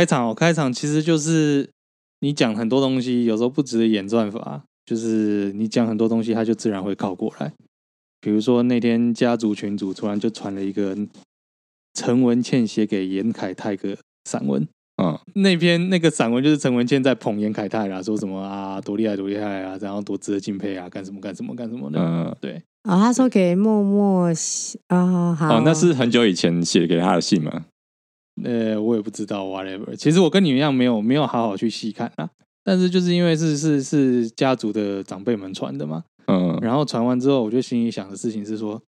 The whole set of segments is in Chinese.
开场哦，开场其实就是你讲很多东西，有时候不值得演算法，就是你讲很多东西，他就自然会靠过来。比如说那天家族群主突然就传了一个陈文茜写给严凯泰的散文，嗯，那篇那个散文就是陈文茜在捧严凯泰啦，说什么啊多厉害多厉害啊，然后多值得敬佩啊，干什么干什么干什么的，嗯，对。哦，他说给默默啊、哦，好哦，那是很久以前写给他的信吗？呃，我也不知道，whatever。其实我跟你们一样，没有没有好好去细看啊。但是就是因为是是是家族的长辈们传的嘛，嗯。然后传完之后，我就心里想的事情是说，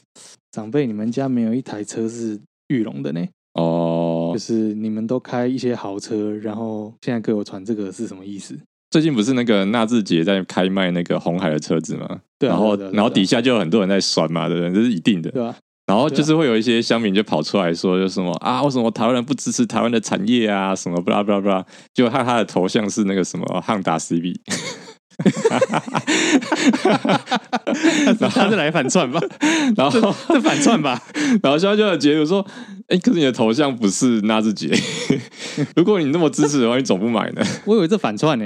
长辈，你们家没有一台车是玉龙的呢？哦，就是你们都开一些豪车，然后现在给我传这个是什么意思？最近不是那个纳智捷在开卖那个红海的车子吗？对、啊，然后然后底下就有很多人在酸嘛，对不对？这是一定的，对吧、啊？然后就是会有一些乡民就跑出来说，就什么啊，为什么台湾人不支持台湾的产业啊？什么巴拉巴拉巴拉，就看他的头像是那个什么汉达 CB，然后他是来反串吧？然后是反串吧？然后现在就有结论说，哎，可是你的头像不是纳智捷，如果你那么支持的话，你总不买呢？我以为这反串呢，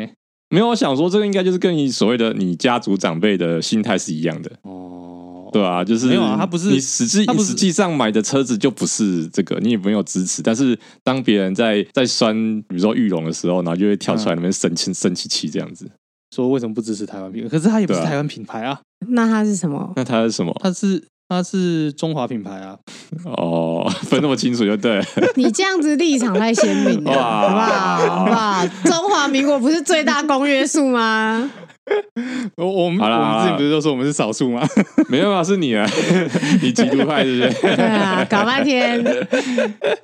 没有，我想说这个应该就是跟你所谓的你家族长辈的心态是一样的哦。对啊，就是没有啊，他不是你实际他实际上买的车子就不是这个，你也没有支持。但是当别人在在酸，比如说玉龙的时候，然后就会跳出来那边生气生气气这样子，说为什么不支持台湾品牌？可是他也不是台湾品牌啊，那他是什么？那他是什么？他是他是中华品牌啊。哦，分那么清楚就对。你这样子立场太鲜明了，好不好？好不好？中华民国不是最大公约数吗？我我们我们自己不是都说我们是少数吗？没有啊，是你啊，你基督派是不是？对啊，搞半天。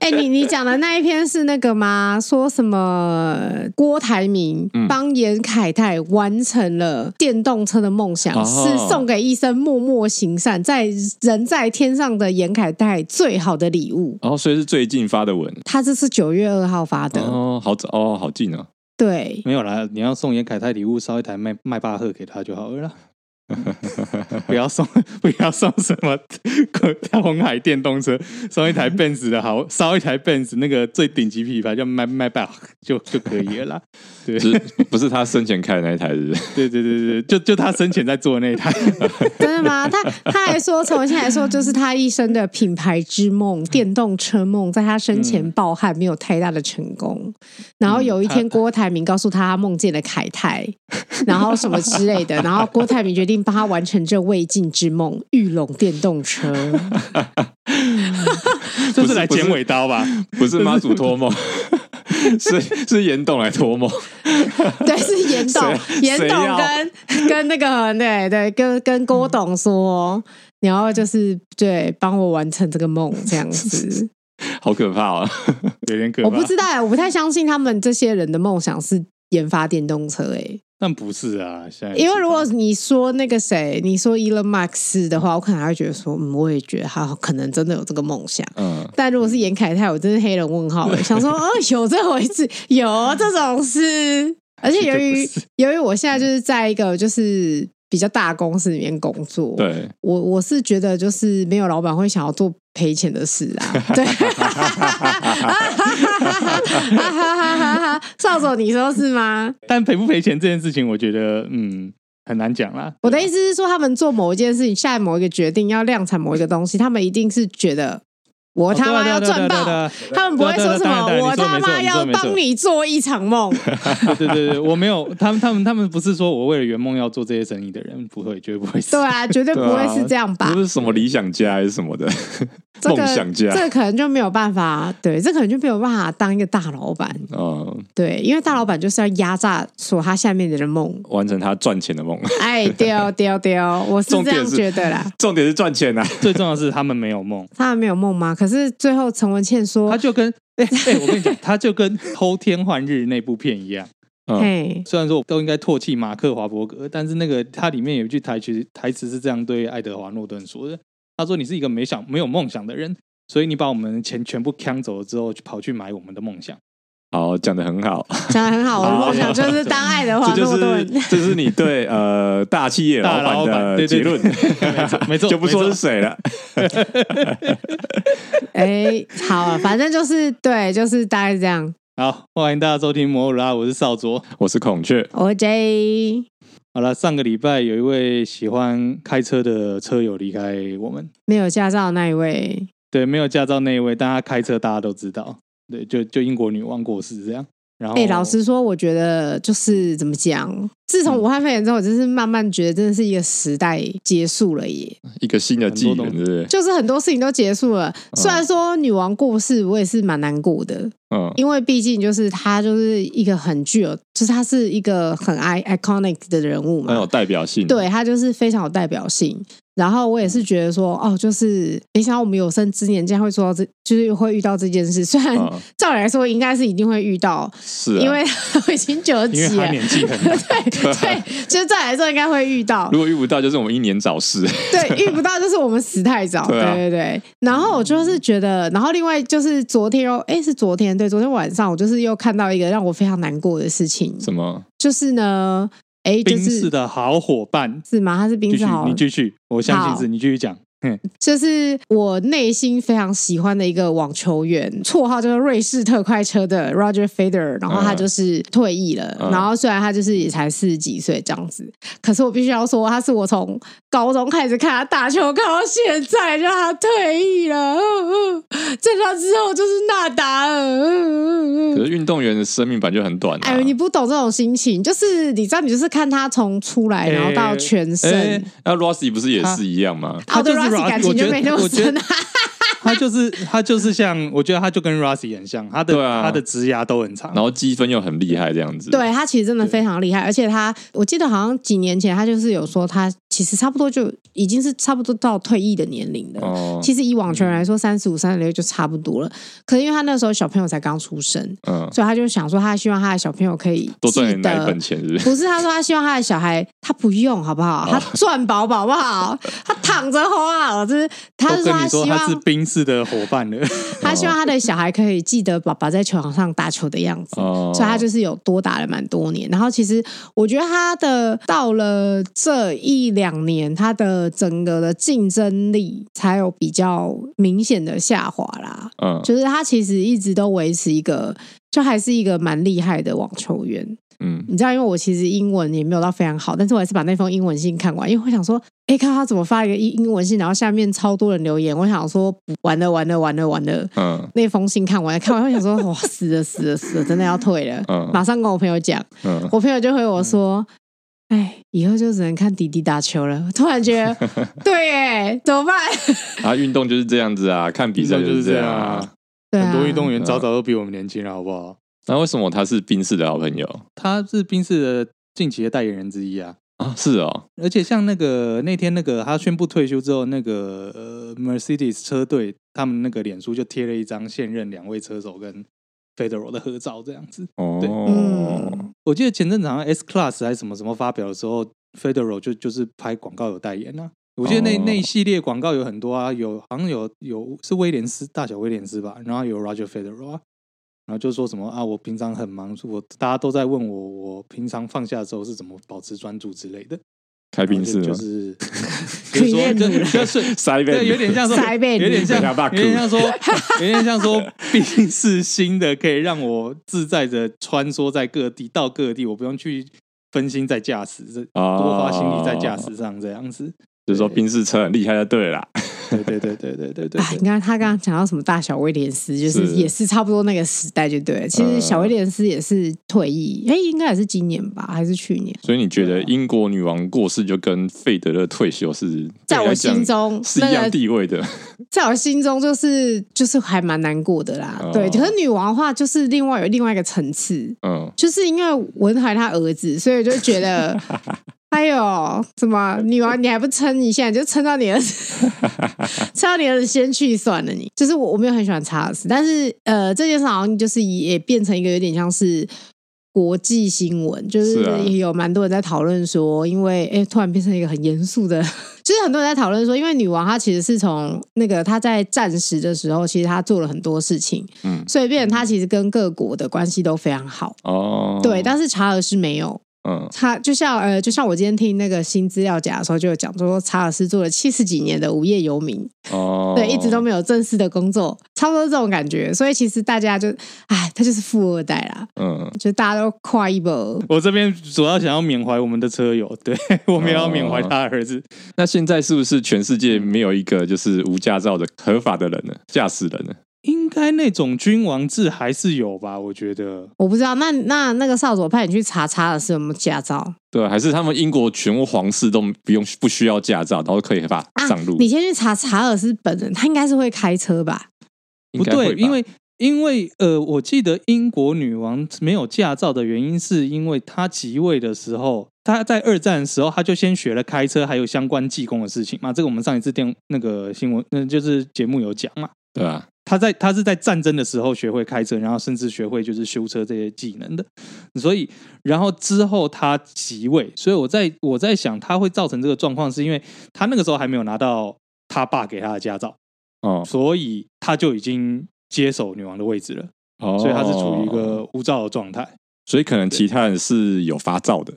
哎、欸，你你讲的那一篇是那个吗？说什么郭台铭帮严凯泰完成了电动车的梦想，嗯、是送给一生默默行善，在人在天上的严凯泰最好的礼物。哦，所以是最近发的文。他这是九月二号发的。哦，好早哦，好近啊。对，没有啦，你要送严凯泰礼物，烧一台迈迈巴赫给他就好了。不要送，不要送什么 红海电动车，送一台 Benz 的好，烧一台 Benz 那个最顶级品牌叫迈迈巴赫就就可以了啦。对，是不是他生前开的那一台是不是？对对对对，就就他生前在做的那一台。真的吗？他他还说，从现在来说，就是他一生的品牌之梦，电动车梦，在他生前抱憾，没有太大的成功。然后有一天，郭台铭告诉他，他梦见了凯泰，然后什么之类的，然后郭台铭决定。帮他完成这未尽之梦，玉龙电动车，这是来剪尾刀吧？不是妈祖托梦，是是严董来托梦。对，是严董，严董跟跟那个对对，跟跟郭董说，然后就是对，帮我完成这个梦，这样子，好可怕啊，有点可怕。我不知道，我不太相信他们这些人的梦想是研发电动车，哎。但不是啊，现在因为如果你说那个谁，你说 Elon Musk 的话，我可能还会觉得说，嗯，我也觉得他可能真的有这个梦想。嗯，但如果是严凯泰，我真是黑人问号了，想说，哦，有这回事，有这种事，而且由于由于我现在就是在一个就是。比较大公司里面工作，对，我我是觉得就是没有老板会想要做赔钱的事啊。对，少佐，你说是吗？但赔不赔钱这件事情，我觉得嗯很难讲啦。我的意思是说，他们做某一件事情，下某一个决定，要量产某一个东西，他们一定是觉得。我他妈要赚爆！他们不会说什么。我他妈要帮你做一场梦。对对对，我没有。他们他们他们不是说我为了圆梦要做这些生意的人，不会，绝对不会是。对啊，绝对不会是这样吧？不是什么理想家还是什么的 梦想家，这可能就没有办法。对，这可能就没有办法当一个大老板。哦，对，因为大老板就是要压榨所他下面的人梦，完成他赚钱的梦。哎，丢丢丢，我是这样觉得啦。重点是赚钱啊，最重要的是他们没有梦。他们没有梦吗？可是最后陈文茜说，他就跟哎哎、欸，我跟你讲，他就跟《偷天换日》那部片一样。嗯，虽然说都应该唾弃马克华伯格，但是那个他里面有一句台词，台词是这样对爱德华诺顿说的：“他说你是一个没想没有梦想的人，所以你把我们的钱全部抢走了之后，就跑去买我们的梦想。”好，讲的很好，讲的很好。我的梦想就是当爱的华诺顿，这是你对呃大企业老板的结论，没错，就不说是谁了。哎，好，反正就是对，就是大概是这样。好，欢迎大家收听摩尔拉，我是少卓，我是孔雀，我是 J。好了，上个礼拜有一位喜欢开车的车友离开我们，没有驾照那一位，对，没有驾照那一位，但他开车大家都知道，对，就就英国女王过世这样。然后，哎、欸，老实说，我觉得就是怎么讲，自从武汉肺炎之后，就是慢慢觉得真的是一个时代结束了耶，一个新的纪元，对不对？就是很多事情都结束了。虽然说女王过世，我也是蛮难过的，嗯，因为毕竟就是她就是一个很具有，就是她是一个很 iconic 的人物嘛，很有代表性，对，她就是非常有代表性。然后我也是觉得说，哦，就是没想到我们有生之年竟然会做到这，就是会遇到这件事。虽然照理来说应该是一定会遇到，是、啊，因为我已经九十几了，对 对，对，就是照理来说应该会遇到。如果遇不到，就是我们英年早逝。对，遇不到就是我们死太早。对、啊、对对对。然后我就是觉得，然后另外就是昨天哦，哎，是昨天，对，昨天晚上我就是又看到一个让我非常难过的事情。什么？就是呢。哎，冰室的好伙伴是吗？他是冰室好，你继续，我相信是，你继续讲。就是我内心非常喜欢的一个网球员，绰号就是瑞士特快车的 Roger Federer，然后他就是退役了。嗯、然后虽然他就是也才四十几岁这样子，可是我必须要说，他是我从高中开始看他打球，看到现在，让他退役了。在他之后就是纳达尔。可是运动员的生命本就很短，啊。哎，你不懂这种心情，就是你知道，你就是看他从出来，然后到全身。那 Rossi 不是也是一样吗？他就是。感情就没那么深啊。他就是他就是像，我觉得他就跟 Rossi 很像，他的、啊、他的枝丫都很长，然后积分又很厉害，这样子。对，他其实真的非常厉害，而且他我记得好像几年前他就是有说他其实差不多就已经是差不多到退役的年龄了。哦，其实以网球人来说，三十五、三十六就差不多了。可是因为他那时候小朋友才刚出生，嗯，所以他就想说，他希望他的小朋友可以多赚点奶粉钱，是不是？不是，他说他希望他的小孩他不用好不好？他赚饱饱好不好？他躺着花，就是他是说他希望他是冰室的伙伴了。他希望他的小孩可以记得爸爸在球场上打球的样子，所以他就是有多打了蛮多年。然后其实我觉得他的到了这一两年，他的整个的竞争力才有比较明显的下滑啦。嗯，就是他其实一直都维持一个，就还是一个蛮厉害的网球员。嗯，你知道，因为我其实英文也没有到非常好，但是我还是把那封英文信看完，因为我想说，哎，看他怎么发一个英英文信，然后下面超多人留言，我想说，完了完了完了完了，嗯，那封信看完，看完我想说，哇，死了死了死了，真的要退了，嗯，马上跟我朋友讲，嗯，我朋友就回我说，哎，以后就只能看弟弟打球了。突然觉得，对，耶，怎么办？啊，运动就是这样子啊，看比赛就是这样啊，对啊，很多运动员早早都比我们年轻了，好不好？那为什么他是宾士的好朋友？他是宾士的近期的代言人之一啊！啊，是哦。而且像那个那天那个他宣布退休之后，那个呃 Mercedes 车队他们那个脸书就贴了一张现任两位车手跟 Federer 的合照，这样子。哦，对，嗯，我记得前阵子好像 S Class 还是什么什么发表的时候，Federal 就就是拍广告有代言啊。我记得那那一系列广告有很多啊，有好像有有是威廉斯大小威廉斯吧，然后有 Roger Federer 啊。然后就说什么啊，我平常很忙，我大家都在问我，我平常放假的时候是怎么保持专注之类的。开宾士就是，比如说就就是 塞贝，有点像说，有点像，有点像说，有点像说，冰是新的可以让我自在的穿梭在各地，到各地，我不用去分心在驾驶，这多花心力在驾驶上这样子。就是说宾士车很厉害就对了。对对对对对对对！哎，你看他刚刚讲到什么大小威廉斯，就是也是差不多那个时代，就对了。其实小威廉斯也是退役，哎，应该也是今年吧，还是去年？所以你觉得英国女王过世就跟费德勒退休是在我心中是一样地位的？在我心中就是就是还蛮难过的啦。对，可是女王的话就是另外有另外一个层次，嗯，就是因为文海他儿子，所以就觉得。还有什么女王？你还不撑？你现在就撑到你儿子，撑到你儿子先去算了你。你就是我，我没有很喜欢查尔斯，但是呃，这件事好像就是也变成一个有点像是国际新闻，就是也有蛮多人在讨论说，因为哎，突然变成一个很严肃的，就是很多人在讨论说，因为女王她其实是从那个她在战时的时候，其实她做了很多事情，嗯，所以变成她其实跟各国的关系都非常好哦，对，但是查尔斯没有。嗯，他就像呃，就像我今天听那个新资料夹的时候，就有讲说查尔斯做了七十几年的无业游民，哦，对，一直都没有正式的工作，差不多这种感觉。所以其实大家就，哎，他就是富二代啦，嗯，就大家都夸一波。我这边主要想要缅怀我们的车友，对，我们要缅怀他的儿子。那现在是不是全世界没有一个就是无驾照的合法的人呢？驾驶人呢？应该那种君王制还是有吧？我觉得我不知道。那那那个少佐派你去查查的是有没有驾照？对，还是他们英国全部皇室都不用不需要驾照，然后可以合法上路？啊、你先去查查尔斯本人，他应该是会开车吧？不对，因为因为呃，我记得英国女王没有驾照的原因，是因为她即位的时候，她在二战的时候，她就先学了开车，还有相关技工的事情嘛。这个我们上一次电那个新闻，那就是节目有讲嘛，对吧、啊？他在他是在战争的时候学会开车，然后甚至学会就是修车这些技能的，所以然后之后他即位，所以我在我在想他会造成这个状况，是因为他那个时候还没有拿到他爸给他的驾照，哦，所以他就已经接手女王的位置了，哦，所以他是处于一个无照的状态，所以可能其他人是有发照的。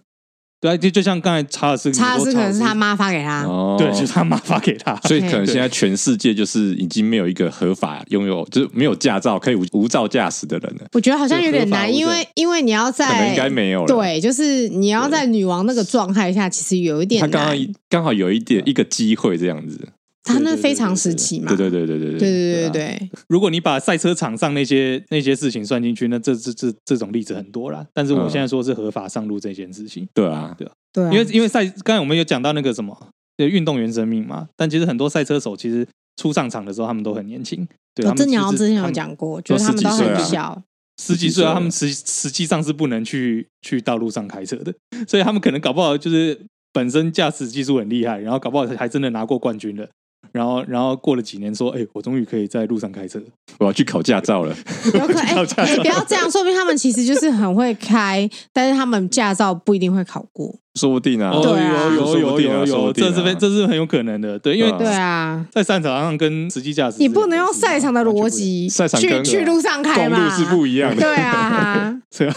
对，就就像刚才查尔斯，查尔斯可能是他妈发给他，哦、对，就是他妈发给他，所以可能现在全世界就是已经没有一个合法拥有，就是没有驾照可以无无照驾驶的人了。我觉得好像有点难，因为因为你要在，可能应该没有了。对，就是你要在女王那个状态下，其实有一点难，他刚刚刚好有一点一个机会这样子。他那非常时期嘛，对对对对对对对对对对。如果你把赛车场上那些那些事情算进去，那这这这这种例子很多啦。但是我现在说是合法上路这件事情，对啊，对啊，对，因为因为赛刚才我们有讲到那个什么运动员生命嘛，但其实很多赛车手其实初上场的时候他们都很年轻，对，他们之前有讲过，觉得他们都很小，十几岁啊，他们实实际上是不能去去道路上开车的，所以他们可能搞不好就是本身驾驶技术很厉害，然后搞不好还真的拿过冠军了。然后，然后过了几年，说：“哎，我终于可以在路上开车，我要去考驾照了。有可能”哎，不要这样，说明他们其实就是很会开，但是他们驾照不一定会考过。说不定啊，对啊，有有有有有，这是这是很有可能的，对，因为对啊，在赛场上跟实际驾驶，你不能用赛场的逻辑去去路上开嘛，公路是不一样的，对啊，是啊？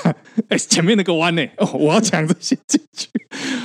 哎，前面那个弯呢？哦，我要抢着先进去，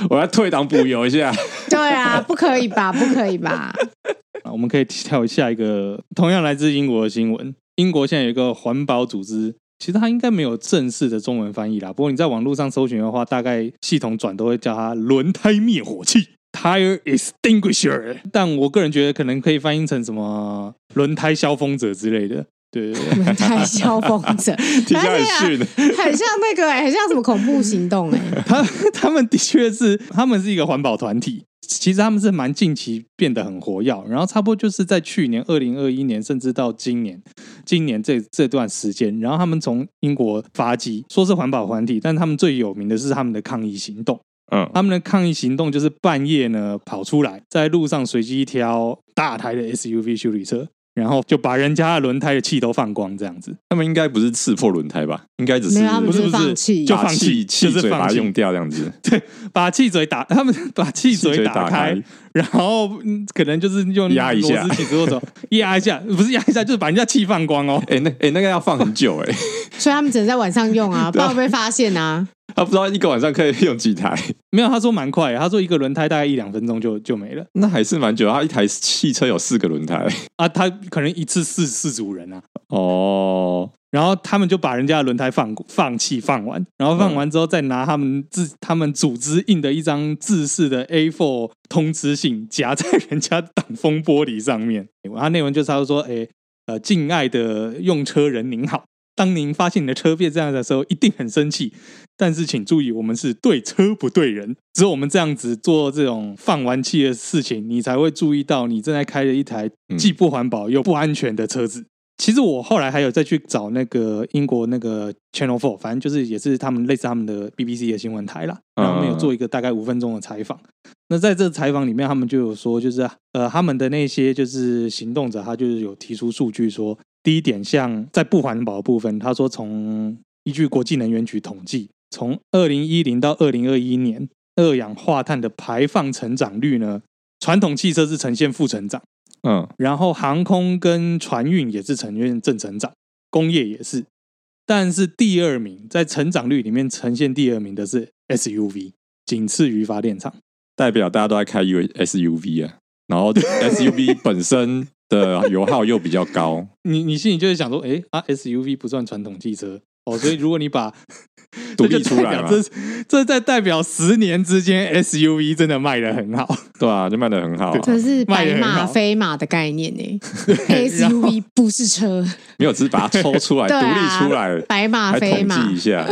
我要退档补油一下。对啊，不可以吧？不可以吧？啊，我们可以跳下一个，同样来自英国的新闻。英国现在有一个环保组织。其实它应该没有正式的中文翻译啦，不过你在网络上搜寻的话，大概系统转都会叫它轮胎灭火器 （tire extinguisher）。但我个人觉得可能可以翻译成什么轮胎消风者之类的。对，轮胎消锋者，听起来很逊，很像那个、欸，很像什么恐怖行动哎、欸。他他们的确是，他们是一个环保团体。其实他们是蛮近期变得很活跃，然后差不多就是在去年二零二一年，甚至到今年，今年这这段时间，然后他们从英国发迹，说是环保团体，但他们最有名的是他们的抗议行动。嗯，他们的抗议行动就是半夜呢跑出来，在路上随机挑大台的 SUV 修理车。然后就把人家的轮胎的气都放光，这样子。他们应该不是刺破轮胎吧？应该只是不是不是就放气，气嘴把它用掉这样子。对，把气嘴打，他们把气嘴打开，然后可能就是用压一下，压一下，不是压一下，就是把人家气放光哦。哎，那哎那个要放很久哎，所以他们只能在晚上用啊，不然被发现啊。他不知道一个晚上可以用几台，没有，他说蛮快，他说一个轮胎大概一两分钟就就没了，那还是蛮久。他一台汽车有四个轮胎啊，他可能一次四四组人啊。哦，然后他们就把人家的轮胎放放气放完，然后放完之后再拿他们自他们组织印的一张制式的 A4 通知信夹在人家挡风玻璃上面。然后内文就是他说：“哎，呃，敬爱的用车人您好。”当您发现你的车变这样的时候，一定很生气。但是请注意，我们是对车不对人。只有我们这样子做这种放完气的事情，你才会注意到你正在开着一台既不环保又不安全的车子。嗯、其实我后来还有再去找那个英国那个 Channel Four，反正就是也是他们类似他们的 BBC 的新闻台啦。然后他们有做一个大概五分钟的采访。那在这采访里面，他们就有说，就是呃，他们的那些就是行动者，他就是有提出数据说。第一点，像在不环保的部分，他说从依据国际能源局统计，从二零一零到二零二一年，二氧化碳的排放成长率呢，传统汽车是呈现负成长，嗯，然后航空跟船运也是呈现正成长，工业也是，但是第二名在成长率里面呈现第二名的是 SUV，仅次于发电厂，代表大家都在开 U SUV 啊。然后 SUV 本身的油耗又比较高，你你心里就是想说，哎啊，SUV 不算传统汽车哦，所以如果你把 独立出来，这这在代表十年之间 SUV 真的卖的很好，对啊，就卖的很好，啊，这是白马非马的概念 呢。SUV 不是车，没有，只是把它抽出来，独、啊、立出来，白马非马。一下，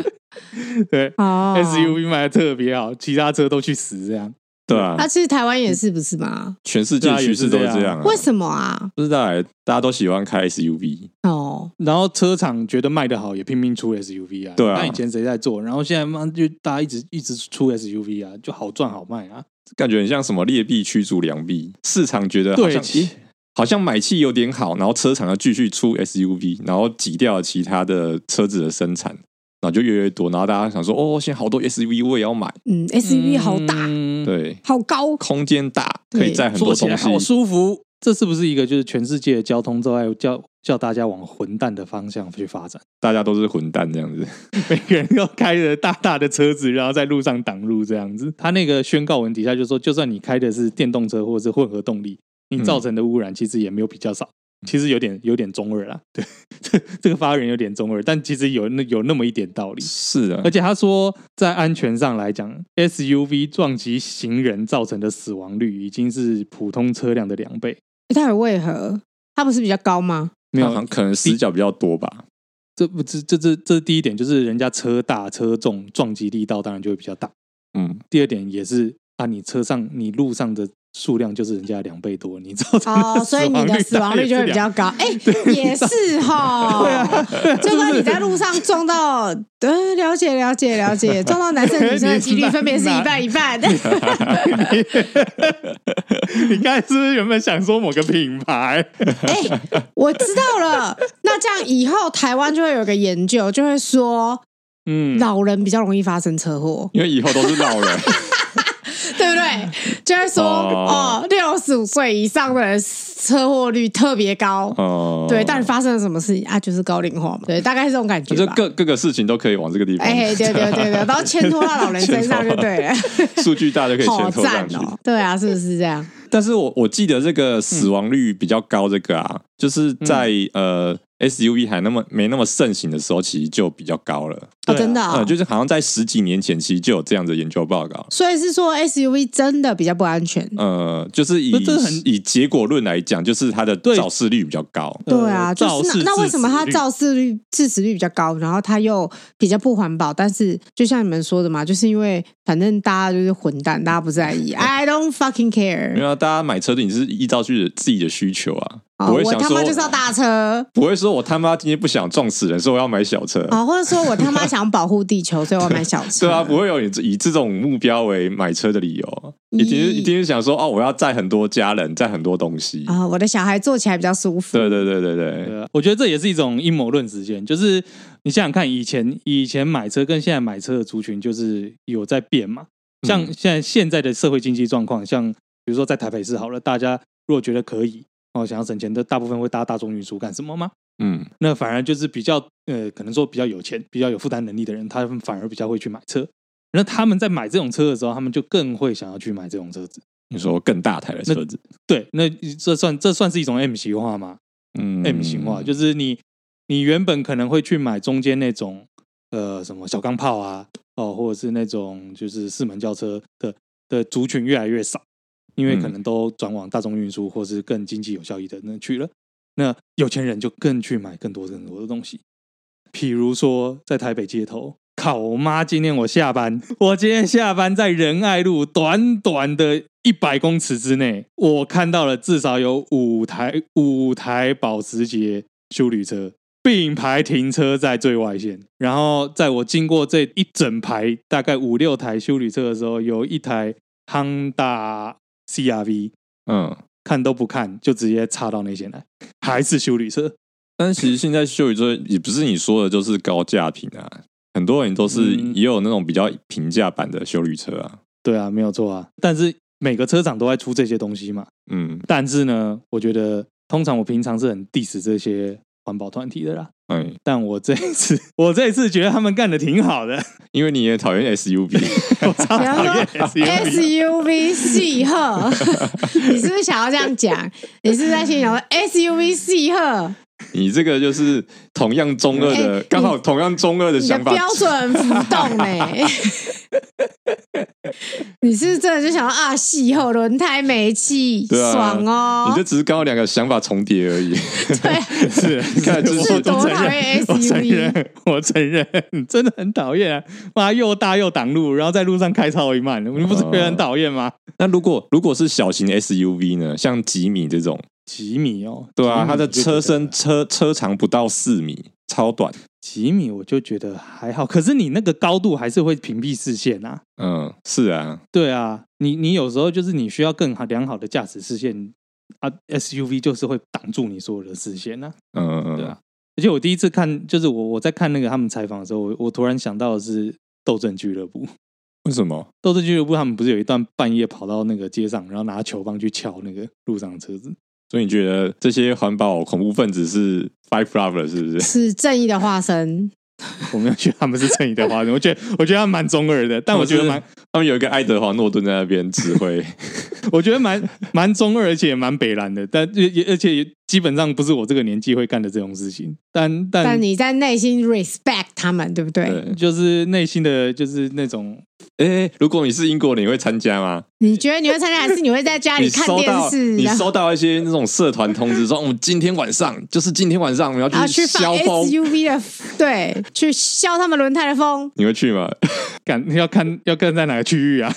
对、哦、，SUV 卖的特别好，其他车都去死这样。对啊，那其实台湾也是不是吗？全世界趋势都是这样啊。为什么啊？不知道，大家都喜欢开 SUV 哦。然后车厂觉得卖得好，也拼命出 SUV 啊。对啊。那以前谁在做？然后现在嘛，就大家一直一直出 SUV 啊，就好赚好卖啊。感觉很像什么劣币驱逐良币，市场觉得好像对好像买气有点好，然后车厂要继续出 SUV，然后挤掉其他的车子的生产。然后就越来越多，然后大家想说，哦，现在好多 SUV 我也要买。嗯，SUV 好大，对，好高，空间大，可以载很多东西，坐起来好舒服。这是不是一个就是全世界的交通都在叫叫大家往混蛋的方向去发展？大家都是混蛋这样子，每个人都开着大大的车子，然后在路上挡路这样子。他那个宣告文底下就说，就算你开的是电动车或者是混合动力，你造成的污染其实也没有比较少。其实有点有点中二啦，对，这这个发言有点中二，但其实有那有那么一点道理。是啊，而且他说，在安全上来讲，SUV 撞击行人造成的死亡率已经是普通车辆的两倍。它有为何？它不是比较高吗？没有，可能死角比较多吧。这不这这这这第一点就是人家车大车重，撞击力道当然就会比较大。嗯，第二点也是啊，你车上你路上的。数量就是人家两倍多，你知道哦，所以你的死亡率就会比较高。哎，也是哈，对啊，就跟你在路上撞到，对，了解了解了解，撞到男生女生的几率分别是一半一半。你刚才是不是原本想说某个品牌？哎，我知道了。那这样以后台湾就会有个研究，就会说，嗯，老人比较容易发生车祸，因为以后都是老人。对不对？就是说，哦，六十五岁以上的人车祸率特别高。哦，对，但是发生了什么事情啊？就是高龄化嘛。对，大概是这种感觉。就各各个事情都可以往这个地方。哎，对对对对，然后牵拖到老人身上 就对了。数据大就可以牵拖上去。对啊，是不是这样？但是我我记得这个死亡率比较高，这个啊，嗯、就是在呃。SUV 还那么没那么盛行的时候，其实就比较高了。哦，真的、哦，嗯，就是好像在十几年前，其实就有这样的研究报告。所以是说 SUV 真的比较不安全。呃，就是以以结果论来讲，就是它的肇事率比较高。对，啊，就是那那为什么它肇事率致死率比较高，然后它又比较不环保？但是就像你们说的嘛，就是因为反正大家就是混蛋，大家不在意。I don't fucking care。没有，大家买车的你是依照去自己的需求啊。哦、我他妈就是要大车，不会说我他妈今天不想撞死人，所以我要买小车啊、哦，或者说我他妈想保护地球，所以我要买小车。对啊，不会有以以这种目标为买车的理由，一定一定是想说哦，我要载很多家人，载很多东西啊、哦，我的小孩坐起来比较舒服。对对对对对，对我觉得这也是一种阴谋论实现，就是你想想看，以前以前买车跟现在买车的族群就是有在变嘛，像现在现在的社会经济状况，像比如说在台北市好了，大家如果觉得可以。哦，想要省钱的大部分会搭大众运输干什么吗？嗯，那反而就是比较呃，可能说比较有钱、比较有负担能力的人，他们反而比较会去买车。那他们在买这种车的时候，他们就更会想要去买这种车子。你说更大台的车子，对，那这算这算是一种 M 型化吗？嗯，M 型化就是你你原本可能会去买中间那种呃什么小钢炮啊，哦，或者是那种就是四门轿车的的族群越来越少。因为可能都转往大众运输，或是更经济有效益的那去了，那有钱人就更去买更多更多的东西。譬如说，在台北街头，靠我妈！今天我下班，我今天下班在仁爱路，短短的一百公尺之内，我看到了至少有五台五台保时捷修旅车并排停车在最外线。然后，在我经过这一整排大概五六台修旅车的时候，有一台 Honda。CRV，嗯，看都不看就直接插到那些来，还是修理车。但其实现在修理车也不是你说的，就是高价品啊，很多人都是也有那种比较平价版的修理车啊。对啊，没有错啊。但是每个车厂都在出这些东西嘛。嗯，但是呢，我觉得通常我平常是很 diss 这些环保团体的啦。嗯，但我这一次，我这一次觉得他们干的挺好的，因为你也讨厌 SUV，我超讨厌 SUV 细贺，你是不是想要这样讲？你是，是在心里想说 SUV 细贺？你这个就是同样中二的，刚、欸、好同样中二的想法，标准浮动呢、欸。你是，是真的就想啊，细后轮胎没气，啊、爽哦！你这只是刚好两个想法重叠而已。对，是，你看，就是是多讨厌 SUV，我承认，我承认，真的很讨厌啊！妈，又大又挡路，然后在路上开超一慢，你不是觉得很讨厌吗？哦、那如果如果是小型 SUV 呢？像吉米这种。几米哦，对啊，它的车身车车长不到四米，超短。几米我就觉得还好，可是你那个高度还是会屏蔽视线啊。嗯，是啊，对啊，你你有时候就是你需要更好良好的驾驶视线啊，SUV 就是会挡住你所有的视线啊。嗯嗯嗯，对啊。而且我第一次看，就是我我在看那个他们采访的时候，我我突然想到的是斗阵俱乐部。为什么斗阵俱乐部他们不是有一段半夜跑到那个街上，然后拿球棒去敲那个路上的车子？所以你觉得这些环保恐怖分子是 Five Lover 是不是？是正义的化身。我没有觉得他们是正义的化身，我觉得我觉得他们蛮中二的，但我觉得蛮他们有一个爱德华诺顿在那边指挥，我觉得蛮蛮中二，而且也蛮北蓝的，但也而且也基本上不是我这个年纪会干的这种事情。但但但你在内心 respect 他们，对不对？对，就是内心的就是那种。哎，如果你是英国人，你会参加吗？你觉得你会参加，还是你会在家里看电视？你收到，你收到一些那种社团通知，说我们今天晚上就是今天晚上，我们要去削风 SUV 的，对，去削他们轮胎的风。你会去吗？敢要看要看在哪个区域啊？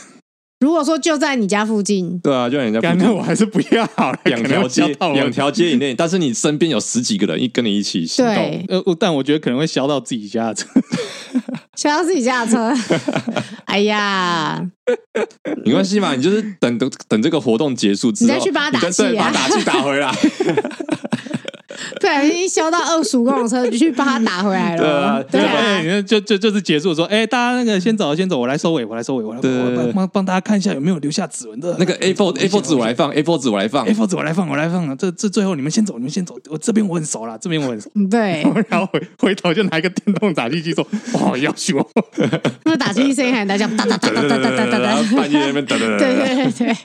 如果说就在你家附近，对啊，就在你家附近，那我还是不要好了。两条街，两条街以内，但是你身边有十几个人一跟你一起行动，对，呃，但我觉得可能会烧到自己家的车，烧到自己家的车。哎呀，没关系嘛，你就是等等等这个活动结束之后，你再去帮他打气啊，把打气打回来。对，已经消到二十五公里车，就去帮他打回来了。对啊，对，就就就是结束说，哎，大家那个先走，先走，我来收尾，我来收尾，我来帮帮帮大家看一下有没有留下指纹的。那个 A4 A4 纸我来放，A4 纸我来放，A4 纸我来放，我来放。这这最后你们先走，你们先走，我这边我很熟了，这边我很熟。对，然后回回头就拿一个电动打气机说，哦，要修。那打气机声音还大，这样哒哒哒哒哒哒哒哒，半夜那边哒哒哒。对对对，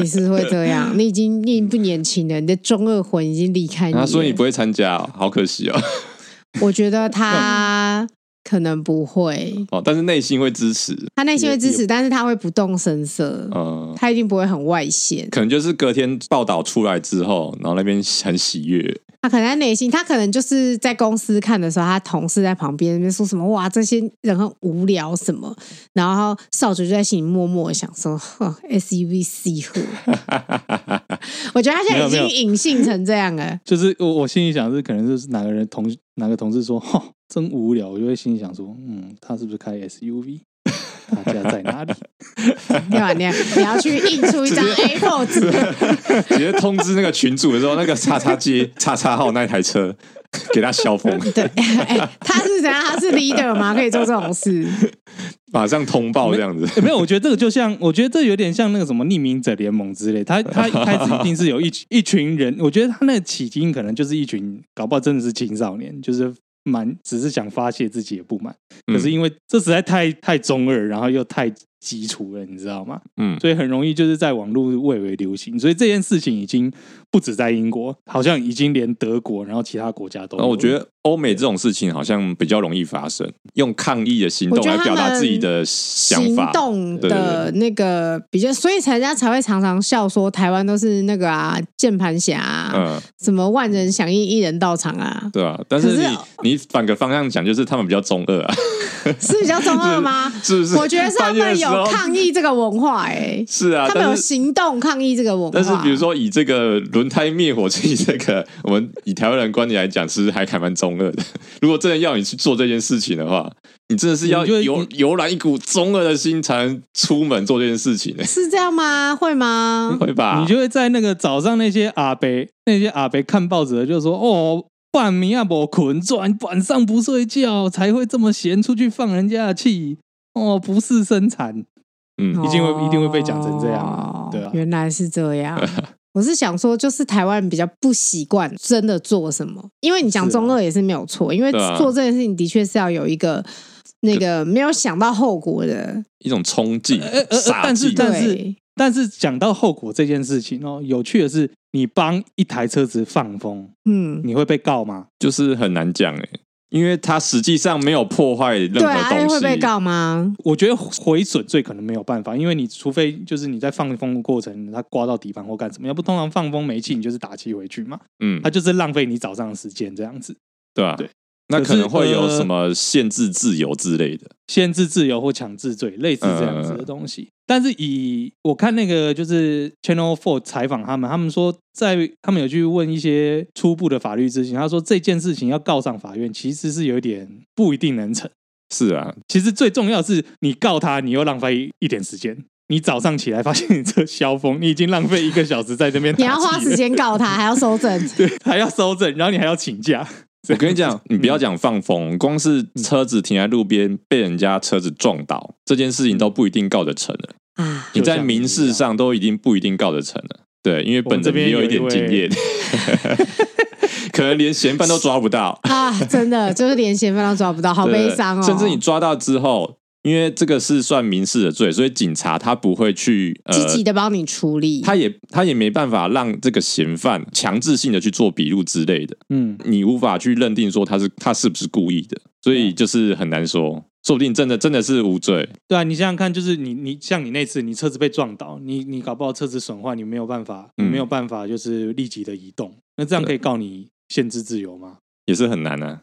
你是会这样，你已经你不年轻了，你的中二魂已经离开你。他说你不会参加。好可惜哦，我觉得他 可能不会。哦，但是内心会支持，他内心会支持，但是他会不动声色，嗯，他一定不会很外显，可能就是隔天报道出来之后，然后那边很喜悦。他可能在内心，他可能就是在公司看的时候，他同事在旁边那边说什么“哇，这些人很无聊”什么，然后少主就在心里默默想说：“呵，SUV C 货。”我觉得他现在已经隐性成这样了。就是我我心里想是，可能就是哪个人同哪个同事说“哈，真无聊”，我就会心里想说：“嗯，他是不是开 SUV？” 他家在哪里？对吧？你你要去印出一张 A4 纸，直接通知那个群主的时候，那个叉叉街叉叉号那台车给他消风。对，欸、他是怎样？他是 leader 吗？可以做这种事？马上通报这样子？沒、没有，我觉得这个就像，我觉得这有点像那个什么匿名者联盟之类。他他一开始一定是有一一群人，我觉得他那个起因可能就是一群，搞不好真的是青少年，就是。蛮只是想发泄自己的不满，可是因为这实在太太中二，然后又太。基础了，你知道吗？嗯，所以很容易就是在网络蔚为流行，所以这件事情已经不止在英国，好像已经连德国，然后其他国家都有。那我觉得欧美这种事情好像比较容易发生，用抗议的行动来表达自己的想法，行动的那个比较，所以人家才会常常笑说台湾都是那个啊键盘侠，嗯，什么万人响应一人到场啊，对啊。但是你是你反个方向讲，就是他们比较中二啊，是比较中二吗？是不是？我觉得是他们有。抗议这个文化哎、欸，是啊，他们有行动抗议这个文化。但是比如说以这个轮胎灭火器这个，我们以台湾人观点来讲，其实还还蛮中二的。如果真的要你去做这件事情的话，你真的是要有油然一股中二的心才能出门做这件事情呢、欸？是这样吗？会吗？会吧？你就会在那个早上那些阿伯那些阿伯看报纸的，就说哦，半夜啊不困，晚晚上不睡觉才会这么闲，出去放人家的气。哦，不是生产，嗯，一定会一定会被讲成这样，对啊，原来是这样。我是想说，就是台湾人比较不习惯真的做什么，因为你讲中二也是没有错，因为做这件事情的确是要有一个那个没有想到后果的一种冲劲，但是但是但是讲到后果这件事情哦，有趣的是，你帮一台车子放风，嗯，你会被告吗？就是很难讲哎。因为它实际上没有破坏任何东西，对，会被告吗？我觉得毁损罪可能没有办法，因为你除非就是你在放风的过程，它刮到底盘或干什么，要不通常放风没气，你就是打气回去嘛。嗯，它就是浪费你早上的时间这样子，对啊，对。那可能会有什么限制自由之类的，呃、限制自由或强制罪，类似这样子的东西。嗯、但是以我看那个就是 Channel Four 采访他们，他们说在他们有去问一些初步的法律咨询，他说这件事情要告上法院，其实是有点不一定能成。是啊，其实最重要是你告他，你又浪费一点时间。你早上起来发现你这消风，你已经浪费一个小时在这边，你要花时间告他，还要收证，对，还要收证，然后你还要请假。我跟你讲，你不要讲放风，光是车子停在路边被人家车子撞倒，这件事情都不一定告得成了。啊，你在民事上都已经不一定告得成了。对，因为本人也有一点经验，可能连嫌犯都抓不到啊！真的就是连嫌犯都抓不到，好悲伤哦。甚至你抓到之后。因为这个是算民事的罪，所以警察他不会去呃积极的帮你处理，他也他也没办法让这个嫌犯强制性的去做笔录之类的。嗯，你无法去认定说他是他是不是故意的，所以就是很难说，说不定真的真的是无罪。对啊，你想想看，就是你你像你那次你车子被撞倒，你你搞不好车子损坏，你没有办法，你没有办法就是立即的移动，那这样可以告你限制自由吗？也是很难啊。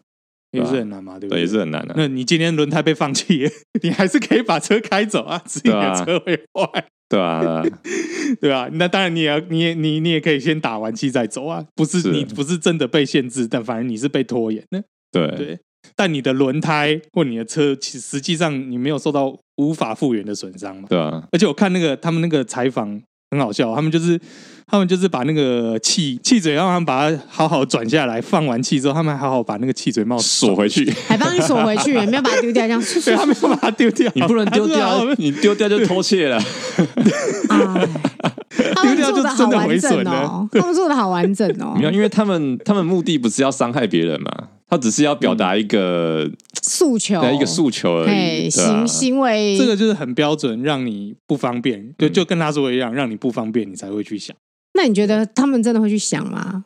也是很难嘛，对不对？对，也是很难的。那你今天轮胎被放弃，你还是可以把车开走啊，只是你的车会坏，对啊，对啊。那当然，你也要，你也，你你也可以先打完气再走啊。不是你不是真的被限制，但反正你是被拖延的。对对。但你的轮胎或你的车，其实实际上你没有受到无法复原的损伤嘛？对啊。而且我看那个他们那个采访。很好笑，他们就是他们就是把那个气气嘴，让他们把它好好转下来，放完气之后，他们还好好把那个气嘴帽锁回去，还帮你锁回去，没有把它丢掉，这样。对，他没有把它丢掉，你不能丢掉，你丢掉就偷窃了。丢掉就真的毁损了。他们做的好完整哦，没有，因为他们他们目的不是要伤害别人嘛。他只是要表达一个诉求，一个诉求而已。行行为，这个就是很标准，让你不方便，就就跟他说一样，让你不方便，你才会去想。那你觉得他们真的会去想吗？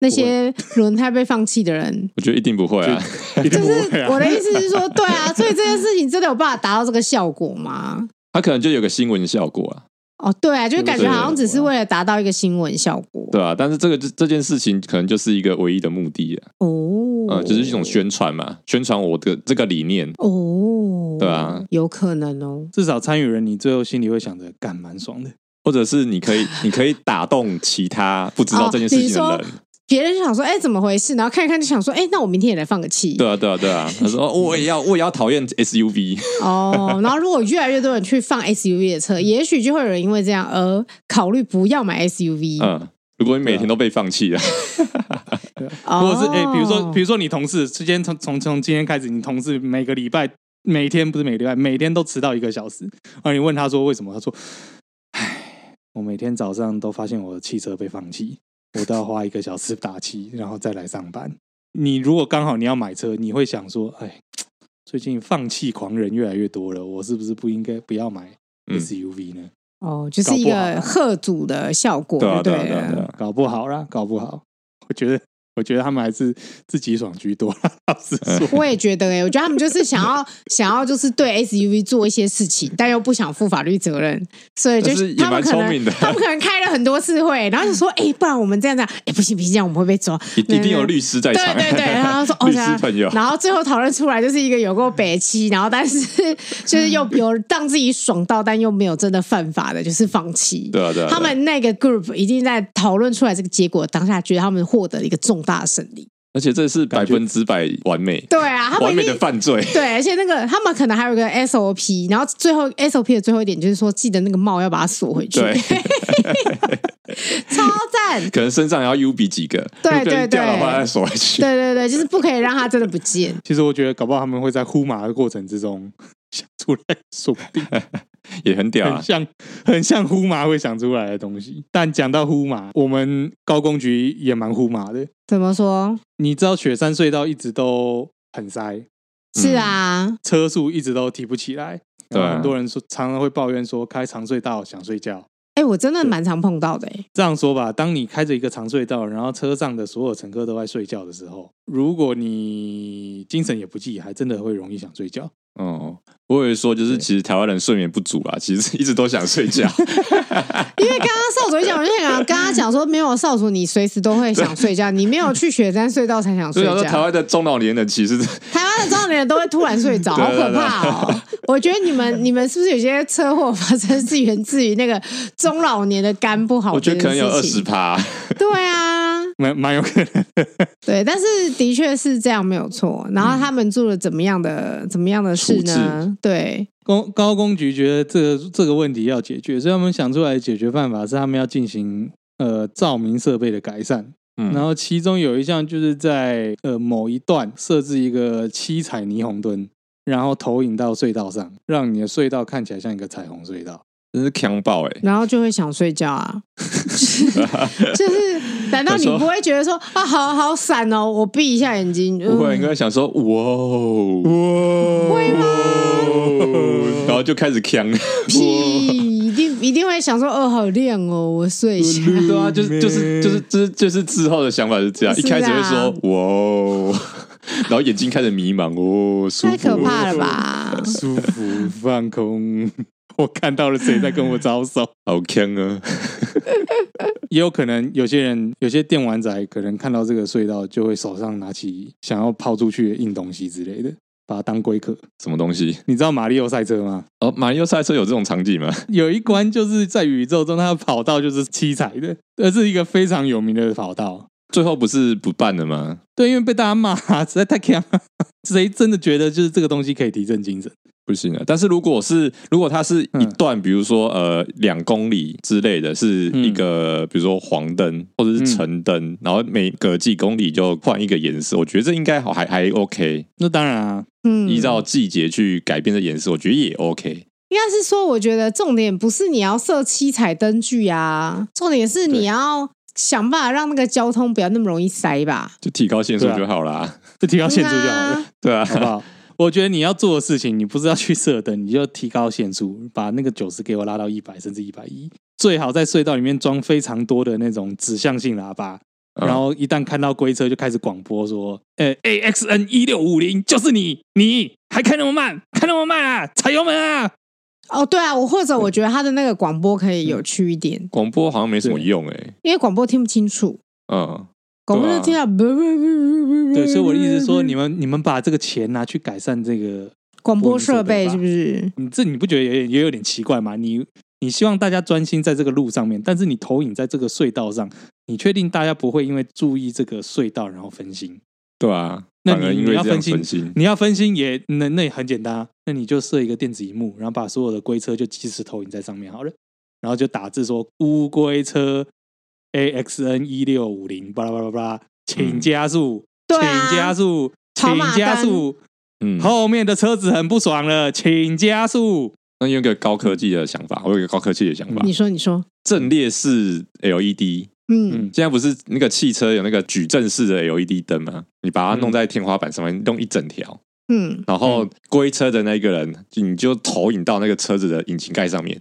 那些轮胎被放弃的人，我觉得一定不会啊。就是我的意思是说，对啊，所以这件事情真的有办法达到这个效果吗？他可能就有个新闻效果啊。哦，对啊，就感觉好像只是为了达到一个新闻效果。对啊，但是这个这这件事情可能就是一个唯一的目的啊。哦，呃，就是一种宣传嘛，宣传我的这个理念。哦，对啊，有可能哦。至少参与人，你最后心里会想着，干蛮爽的，或者是你可以，你可以打动其他不知道这件事情的人。别人就想说，哎，怎么回事？然后看一看，就想说，哎，那我明天也来放个气。对啊，对啊，对啊。他说，我也要，我也要讨厌 SUV。哦，然后如果越来越多人去放 SUV 的车，也许就会有人因为这样而考虑不要买 SUV。嗯，如果你每天都被放弃了，或者是哎，比如说，比如说你同事之间从从从今天开始，你同事每个礼拜每天不是每个礼拜每天都迟到一个小时，而你问他说为什么？他说，哎，我每天早上都发现我的汽车被放弃。我都要花一个小时打气，然后再来上班。你如果刚好你要买车，你会想说：“哎，最近放弃狂人越来越多了，我是不是不应该不要买 SUV 呢？”嗯、哦，就是一个贺主的效果，对对对，搞不好啦，搞不好，我觉得。我觉得他们还是自己爽居多。老实说，我也觉得哎、欸，我觉得他们就是想要想要就是对 SUV 做一些事情，但又不想负法律责任，所以就是他们可能他们可能开了很多次会，然后就说：“哎、欸，不然我们这样子，哎、欸，不行不行，这样我们会被抓。”一定有律师在场，对对对，然后说：“ 哦，律师朋友。”然后最后讨论出来就是一个有够北七，然后但是 就是又有让自己爽到，但又没有真的犯法的，就是放弃。对啊对啊，他们那个 group 一定在讨论出来这个结果，当下觉得他们获得了一个重大胜利。而且这是百分之百完美，对啊，完美的犯罪。对，而且那个他们可能还有一个 SOP，然后最后 SOP 的最后一点就是说，记得那个帽要把它锁回去。对，超赞。可能身上也要 U 比几个，对对对，掉的话再锁回去。对对对，就是不可以让它真的不见。其实我觉得，搞不好他们会在呼麻的过程之中想出来，锁定 也很屌，很像很像呼麻会想出来的东西。但讲到呼麻，我们高工局也蛮呼麻的。怎么说？你知道雪山隧道一直都很塞，是啊，车速一直都提不起来。对，很多人说常常会抱怨说开长隧道想睡觉。哎，我真的蛮常碰到的。哎，这样说吧，当你开着一个长隧道，然后车上的所有乘客都在睡觉的时候，如果你精神也不济，还真的会容易想睡觉。哦，我以为说就是其实台湾人睡眠不足啊，其实一直都想睡觉。因为刚刚少主讲，我就想跟他讲说，没有少主，你随时都会想睡觉，你没有去雪山隧道才想睡觉。说台湾的中老年人其实，台湾的中老年人都会突然睡着，好可怕哦！我觉得你们你们是不是有些车祸发生是源自于那个中老年的肝不好？我觉得可能有二十趴。对啊，蛮蛮有可能。对，但是的确是这样，没有错。然后他们做了怎么样的怎么样的事呢？对，公高工局觉得这个这个问题要解决，所以他们想出来的解决办法是他们要进行呃照明设备的改善。嗯，然后其中有一项就是在呃某一段设置一个七彩霓虹灯。然后投影到隧道上，让你的隧道看起来像一个彩虹隧道，真是强爆哎！然后就会想睡觉啊，就是难道你不会觉得说啊，好好闪哦，我闭一下眼睛？不会，应该想说哇哇，会吗？然后就开始强，一定一定会想说哦，好亮哦，我睡一下。对啊，就是就是就是就是就是之后的想法是这样，一开始会说哇。然后眼睛开始迷茫哦，太可怕了吧！舒服放空，我看到了谁在跟我招手，好强啊！也有可能有些人，有些电玩仔可能看到这个隧道，就会手上拿起想要抛出去的硬东西之类的，把它当龟壳。什么东西？你知道马里奥赛车吗？哦，马里奥赛车有这种场景吗？有一关就是在宇宙中，它的跑道就是七彩的，这是一个非常有名的跑道。最后不是不办了吗？对，因为被大家骂，实在太强。谁真的觉得就是这个东西可以提振精神？不行啊！但是如果是如果它是一段，嗯、比如说呃两公里之类的，是一个、嗯、比如说黄灯或者是橙灯，嗯、然后每隔几公里就换一个颜色，我觉得这应该好还还 OK。那当然啊，嗯，依照季节去改变的颜色，我觉得也 OK。应该是说，我觉得重点不是你要设七彩灯具啊，重点是你要。想办法让那个交通不要那么容易塞吧，就提高限速就好了，就提高限速就好了，对啊，好不好？我觉得你要做的事情，你不是要去射灯，你就提高限速，把那个九十给我拉到一百，甚至一百一，最好在隧道里面装非常多的那种指向性喇叭，然后一旦看到龟车就开始广播说：“呃，AXN 一六五零就是你，你还开那么慢，开那么慢啊，踩油门啊！”哦，对啊，我或者我觉得他的那个广播可以有趣一点。广播好像没什么用哎，因为广播听不清楚。嗯，广播就听到。对，所以我的意思是说，你们你们把这个钱拿去改善这个广播设备，是不是？你这你不觉得也也有点奇怪吗？你你希望大家专心在这个路上面，但是你投影在这个隧道上，你确定大家不会因为注意这个隧道然后分心？对啊。那你你要分心，你要分心也那那也很简单啊，那你就设一个电子荧幕，然后把所有的龟车就即时投影在上面好了，然后就打字说乌龟车 AXN 一六五零巴拉巴拉巴拉，请加速，请加速，请加速，嗯，后面的车子很不爽了，请加速。那有一个高科技的想法，我有一个高科技的想法，你说你说，阵列式 LED。嗯，现在不是那个汽车有那个矩阵式的 LED 灯吗？你把它弄在天花板上面，弄一整条。嗯，然后归车的那个人，你就投影到那个车子的引擎盖上面，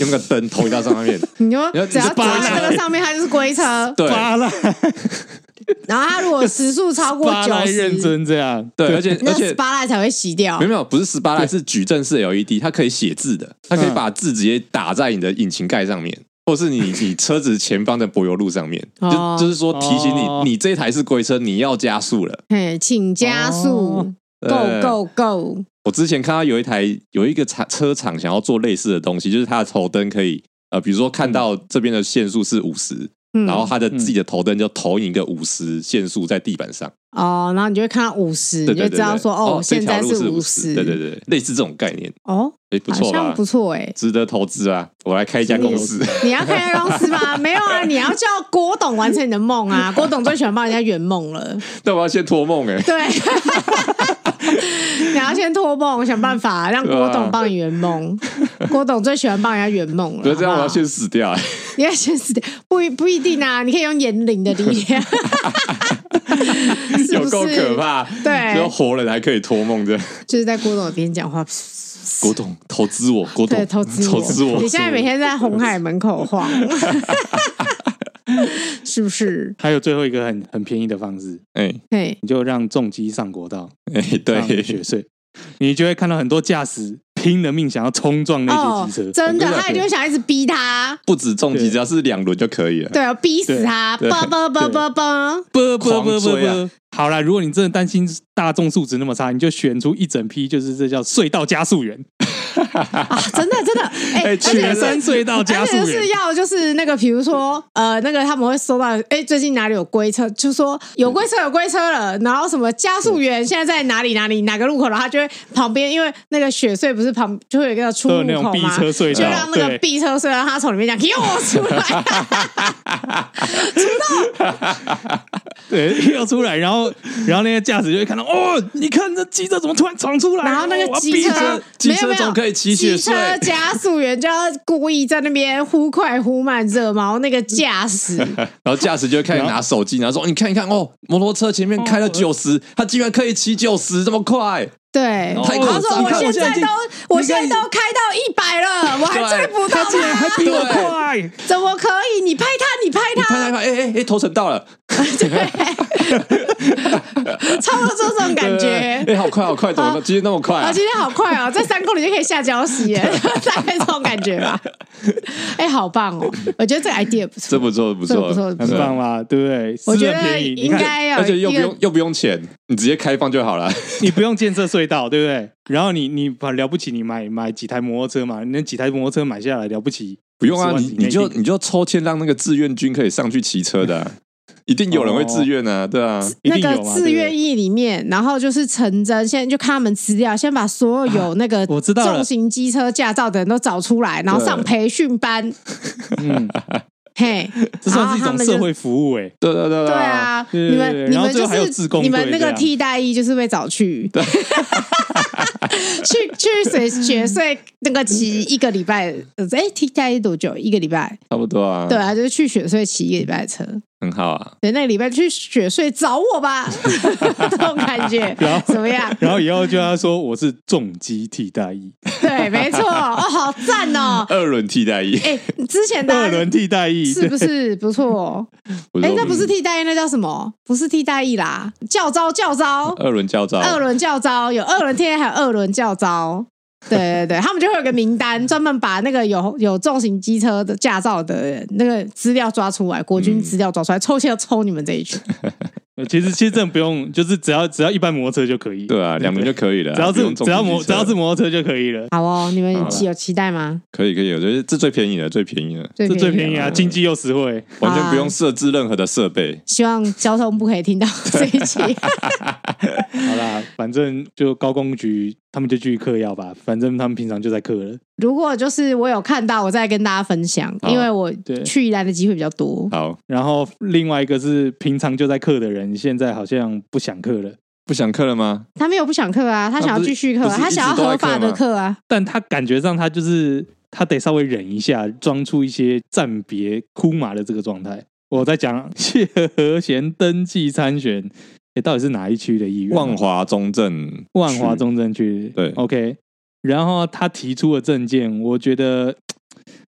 用那个灯投影到上面。你说只要挂在那个上面，它就是龟车。对。然后它如果时速超过九十，认真这样。对，而且而且十八 Line 才会洗掉。没有没有，不是十八 Line，是矩阵式 LED，它可以写字的，它可以把字直接打在你的引擎盖上面。或是你你车子前方的柏油路上面，就就是说提醒你，你这台是龟车，你要加速了。嘿，请加速，Go Go Go！我之前看到有一台有一个厂车厂想要做类似的东西，就是它的头灯可以呃，比如说看到这边的限速是五十。然后它的自己的头灯就投影一个五十限速在地板上哦，然后你就会看到五十，你就知道说哦，现在是五十，对对对，类似这种概念哦，哎不错吧？不错哎，值得投资啊！我来开一家公司，你要开一家公司吗？没有啊，你要叫郭董完成你的梦啊！郭董最喜欢帮人家圆梦了，但我要先托梦哎，对。你要先托梦，想办法 让郭董帮你圆梦。郭董最喜欢帮人家圆梦了。对，这样我要先死掉。你要先死掉，不不一定啊，你可以用言灵的力量。有够可怕，对，只有活人还可以托梦的，就是在郭董耳边讲话。郭董投资我，郭董投资投资我。你现在每天在红海门口晃，是不是？还有最后一个很很便宜的方式哎。对你就让重机上国道哎对。雪隧你就会看到很多驾驶拼了命想要冲撞那些汽车真的他也就想一直逼他不止重机只要是两轮就可以了。对要逼死他好啦如果你真的担心大众素质那么差你就选出一整批就是这叫隧道加速员。啊，真的真的，哎，雪山隧道加速就是要就是那个，比如说呃，那个他们会收到，哎，最近哪里有龟车，就说有龟车有龟车了，然后什么加速员现在在哪里哪里哪个路口，然后他就会旁边，因为那个雪隧不是旁就会有一个出入口嘛，就让那个避车隧道他从里面讲，给我出来，出道，对，要出来，然后然后那个驾驶就会看到，哦，你看这机车怎么突然闯出来，然后那个机车机车总可以。机车加速员就要故意在那边忽快忽慢，惹毛那个驾驶，然后驾驶就会开始拿手机，然后说：“你看一看哦，摩托车前面开了九十，他竟然可以骑九十这么快。”对，他说：“我现在都，我现在都开到一百了，我还追不到他，竟然还比我快，怎么可以？你拍他，你拍他，拍拍拍，哎哎哎，头程到了。”对，差不多这种感觉。哎，好快，好快，怎么今天那么快？啊，今天好快哦，在三公里就可以下礁溪，大概这种感觉吧。哎，好棒哦！我觉得这个 idea 不错，这不错，不错，不错，很棒嘛，对不对？我觉得应该要，而且又不用又不用钱，你直接开放就好了。你不用建设隧道，对不对？然后你你把了不起，你买买几台摩托车嘛？你那几台摩托车买下来了不起？不用啊，你你就你就抽签让那个志愿军可以上去骑车的。一定有人会自愿啊，对啊，那个自愿意里面，然后就是陈真，现在就看他们资料，先把所有有那个我知道重型机车驾照的人都找出来，然后上培训班。嗯，嘿，这算是一种社会服务哎，对对对对啊！你们你们就是你们那个替代役就是被找去，去去水学税那个骑一个礼拜，哎，替代役多久？一个礼拜，差不多啊。对啊，就是去雪隧骑一个礼拜的车。很好啊，等那个礼拜去雪隧找我吧，这种感觉，然后怎么样？然后以后就要说我是重机替代役，对，没错，哦，好赞哦，二轮替代役，哎，之前的二轮替代役。是不是？不错？哎，那不是替代役，那叫什么？不是替代役啦，教招教招，二轮教招，二轮教招，有二轮替代，还有二轮教召。对对对，他们就会有个名单，专门把那个有有重型机车的驾照的人那个资料抓出来，国军资料抓出来，抽签要抽你们这一群。其实其实真的不用，就是只要只要一般摩托车就可以。对啊，两轮就可以了。只要是只要摩只要是摩托车就可以了。好哦，你们有期待吗？可以可以，我觉得这最便宜的，最便宜的，这最便宜啊，经济又实惠，完全不用设置任何的设备。希望交通部可以听到这一期。好啦，反正就高工局他们就继续嗑药吧，反正他们平常就在嗑了。如果就是我有看到，我再跟大家分享，因为我去宜兰的机会比较多。好，然后另外一个是平常就在嗑的人，现在好像不想嗑了，不想嗑了吗？他没有不想嗑啊，他想要继续嗑，他想要合法的嗑啊。但他感觉上他就是他得稍微忍一下，装出一些暂别哭马的这个状态。我在讲谢和弦登记参选，哎，到底是哪一区的议员？万华中正，万华中正区。对，OK。然后他提出的证件，我觉得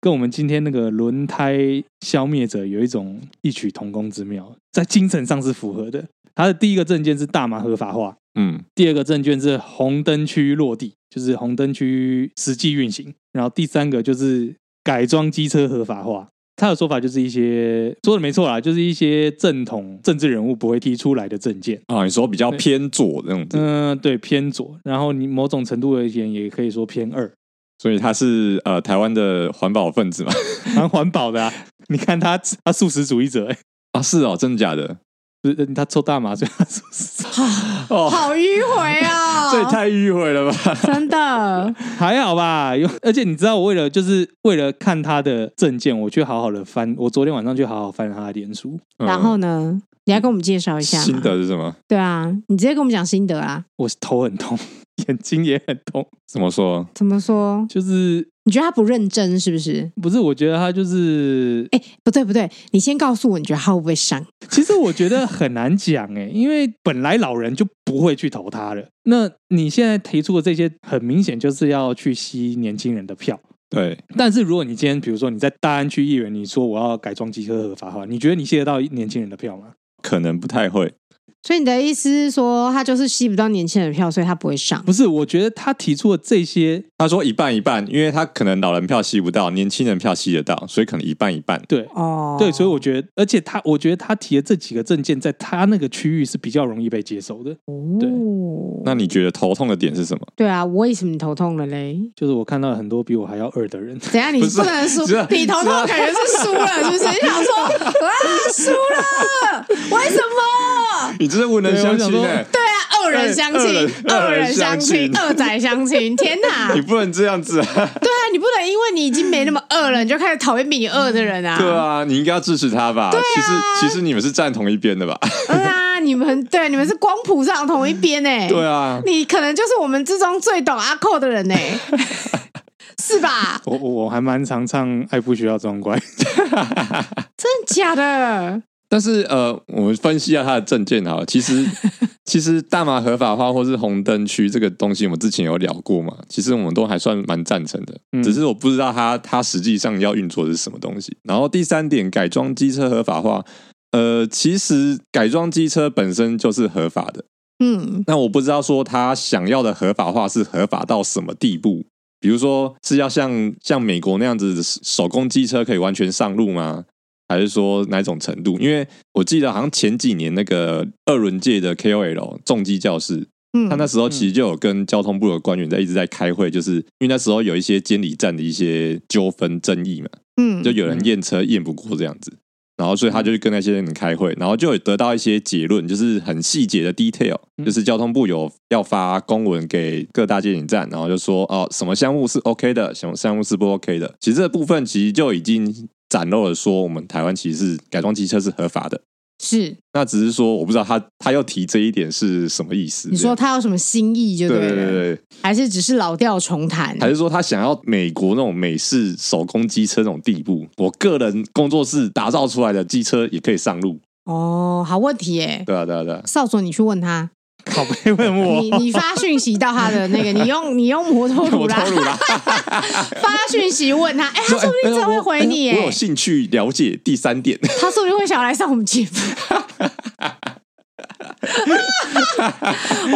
跟我们今天那个轮胎消灭者有一种异曲同工之妙，在精神上是符合的。他的第一个证件是大麻合法化，嗯，第二个证件是红灯区落地，就是红灯区实际运行，然后第三个就是改装机车合法化。他的说法就是一些说的没错啦，就是一些正统政治人物不会提出来的政见啊。你说比较偏左这样子，嗯，对，偏左。然后你某种程度而言，也可以说偏二。所以他是呃台湾的环保分子嘛，蛮环保的啊。你看他，他素食主义者哎，啊是哦，真的假的？是他抽大麻，所以他说是 哦，好迂回啊！这也太迂回了吧？真的还好吧？而且你知道，我为了就是为了看他的证件，我去好好的翻。我昨天晚上去好好翻他的脸书，然后呢？你要跟我们介绍一下心得是什么？对啊，你直接跟我们讲心得啊！我头很痛，眼睛也很痛。怎么说？怎么说？就是你觉得他不认真是不是？不是，我觉得他就是……哎，不对不对，你先告诉我，你觉得他会不会上？其实我觉得很难讲哎，因为本来老人就不会去投他了。那你现在提出的这些，很明显就是要去吸年轻人的票。对，但是如果你今天比如说你在大安区议员，你说我要改装机车合法化，你觉得你吸得到年轻人的票吗？可能不太会。所以你的意思是说，他就是吸不到年轻人的票，所以他不会上？不是，我觉得他提出的这些，他说一半一半，因为他可能老人票吸不到，年轻人票吸得到，所以可能一半一半。对，哦，对，所以我觉得，而且他，我觉得他提的这几个证件，在他那个区域是比较容易被接受的。哦，对。那你觉得头痛的点是什么？对啊，我为什么头痛了嘞？就是我看到了很多比我还要二的人。等下？你不能输，你头痛的感觉是输了，是不是？你想说啊，输了？为什么？你这是无能相亲哎！对啊，二人相亲，二人相亲，二仔相亲，天哪！你不能这样子啊！对啊，你不能因为你已经没那么二了，你就开始讨厌比你二的人啊！对啊，你应该要支持他吧？对啊，其实其实你们是站同一边的吧？对啊，你们对，你们是光谱上同一边哎！对啊，你可能就是我们之中最懂阿扣的人哎，是吧？我我还蛮常唱《爱不需要装乖》，真的假的？但是呃，我们分析一下他的政见好了。其实 其实大麻合法化或是红灯区这个东西，我们之前有聊过嘛。其实我们都还算蛮赞成的，只是我不知道他他实际上要运作的是什么东西。然后第三点，改装机车合法化，呃，其实改装机车本身就是合法的。嗯，那我不知道说他想要的合法化是合法到什么地步，比如说是要像像美国那样子手工机车可以完全上路吗？还是说哪种程度？因为我记得好像前几年那个二轮界的 KOL 重机教室，嗯，他那时候其实就有跟交通部的官员在一直在开会，就是因为那时候有一些监理站的一些纠纷争议嘛，嗯，就有人验车验不过这样子，然后所以他就去跟那些人开会，然后就有得到一些结论，就是很细节的 detail，就是交通部有要发公文给各大监理站，然后就说哦，什么项目是 OK 的，什么项目是不 OK 的，其实这部分其实就已经。展露了说，我们台湾其实是改装机车是合法的，是。那只是说，我不知道他他要提这一点是什么意思。你说他有什么新意就对了？对对对对，还是只是老调重弹？还是说他想要美国那种美式手工机车那种地步？我个人工作室打造出来的机车也可以上路？哦，好问题耶！对啊对啊对啊，少佐你去问他。好，没问我。你你发讯息到他的那个，你用你用摩托鲁啦，发讯息问他，哎、欸，他说不定真的会回你、欸。我有兴趣了解第三点，他说不定会想要来上我们节目。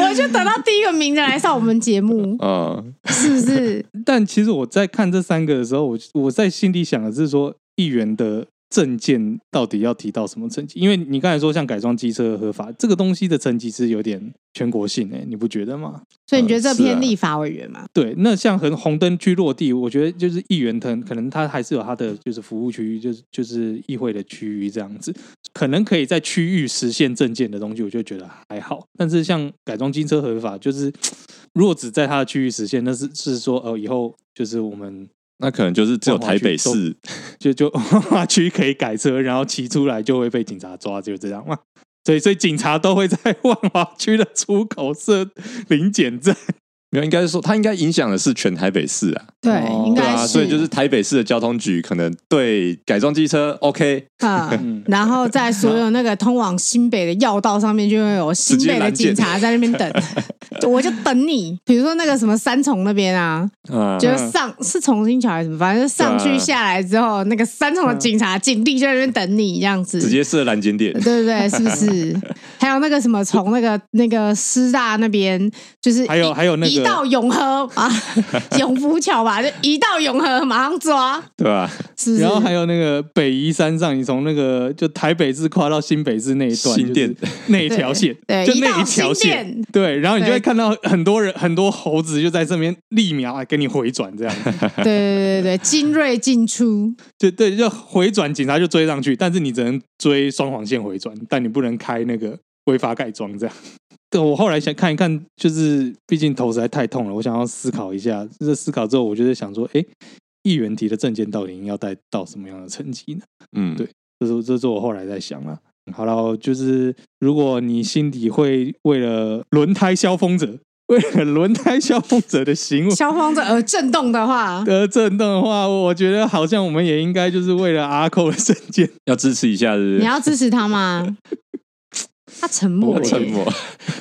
我就等到第一个名人来上我们节目，嗯，是不是？但其实我在看这三个的时候，我我在心里想的是说，议员的。政见到底要提到什么层级？因为你刚才说像改装机车合法这个东西的层级是有点全国性诶、欸，你不觉得吗？所以你觉得这偏立法委员吗？对，那像红红灯区落地，我觉得就是议员他可能他还是有他的就是服务区域，就是就是议会的区域这样子，可能可以在区域实现证件的东西，我就觉得还好。但是像改装机车合法，就是如果只在他的区域实现，那是是说哦、呃，以后就是我们。那可能就是只有台北市，就就万华区可以改车，然后骑出来就会被警察抓，就这样嘛。所以所以警察都会在万华区的出口设临检站。没有，应该是说，它应该影响的是全台北市啊。对，应该是。啊，所以就是台北市的交通局可能对改装机车 OK 啊，然后在所有那个通往新北的要道上面，就会有新北的警察在那边等，我就等你。比如说那个什么三重那边啊，就是上是重新桥还是什么，反正上去下来之后，那个三重的警察警力就在那边等你，这样子。直接设拦截点，对对对，是不是？还有那个什么从那个那个师大那边，就是还有还有那个。一到永和啊，永福桥吧，就一到永和马上抓，对吧？是，是。然后还有那个北宜山上，你从那个就台北市跨到新北市那一段，新店那一条线，对，就那一条线，对。然后你就会看到很多人，很多猴子就在这边立苗啊，给你回转这样 子。对对对对，精锐进出，就对，就回转，警察就追上去，但是你只能追双黄线回转，但你不能开那个违法改装这样。对，我后来想看一看，就是毕竟头实在太痛了，我想要思考一下。这思考之后，我就在想说，哎，议员提的证件到底要带到什么样的层级呢？嗯，对，这是这是我后来在想啊。好了，就是如果你心底会为了轮胎消风者，为了轮胎消风者的行为消风者而震动的话，而震动的话，我觉得好像我们也应该就是为了阿扣的证件要支持一下，是不是？你要支持他吗？他沉默，沉默。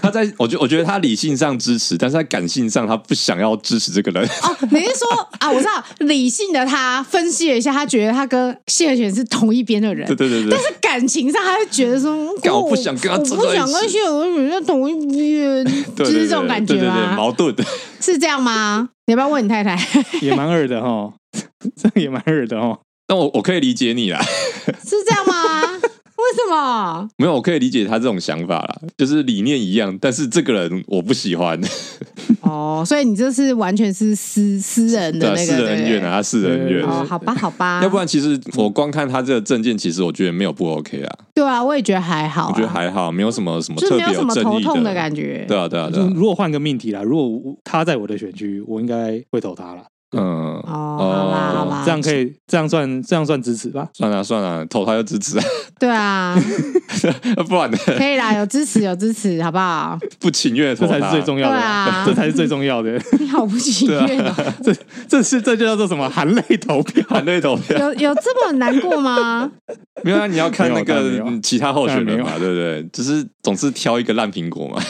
他在我觉，我觉得他理性上支持，但是在感性上，他不想要支持这个人。哦，你是说啊？我知道理性的他分析了一下，他觉得他跟谢和弦是同一边的人。对对对对。但是感情上，他就觉得说，我不想跟他，我不想跟谢和弦在同一边，就是这种感觉吗？对对对，矛盾的，是这样吗？你要不要问你太太？也蛮二的哈，这也蛮二的哈。但我我可以理解你啦，是这样吗？为什么？没有，我可以理解他这种想法啦，就是理念一样，但是这个人我不喜欢。哦，所以你这是完全是私私人的那个私人恩怨啊，他私人恩怨。哦，好吧，好吧。要不然，其实我光看他这个证件，其实我觉得没有不 OK 啊。对啊，我也觉得还好，我觉得还好，没有什么什么特别有头痛的感觉。对啊，对啊，对啊。如果换个命题啦，如果他在我的选区，我应该会投他了。嗯哦，好啦好啦，这样可以，这样算这样算支持吧？算了算了，投他就支持。对啊，不然呢？可以啦，有支持有支持，好不好？不情愿，这才是最重要的。对啊，这才是最重要的。你好不情愿啊，这这是这就叫做什么？含泪投票，含泪投票。有有这么难过吗？没有啊，你要看那个其他候选人嘛，对不对？只是总是挑一个烂苹果嘛。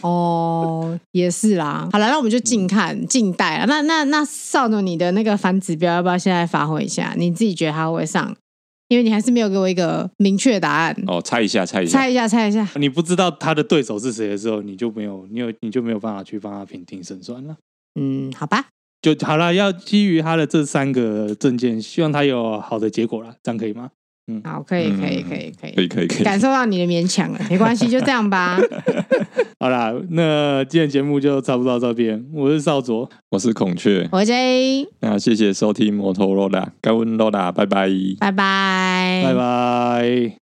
哦，也是啦。好了，那我们就静看静待了。那那那。照着你的那个反指标，要不要现在发挥一下？你自己觉得他会上？因为你还是没有给我一个明确答案。哦，猜一下，猜一下，猜一下，猜一下。你不知道他的对手是谁的时候，你就没有，你有，你就没有办法去帮他评定胜算了。嗯，好吧，就好了。要基于他的这三个证件，希望他有好的结果了，这样可以吗？嗯，好，可以，可以，可以，可以，可以，可以，可以，感受到你的勉强了，没关系，就这样吧。好啦，那今天节目就差不多到这边。我是少佐，我是孔雀，我是 J。那谢谢收听摩托罗拉，感恩罗拉，拜拜，拜拜，拜拜。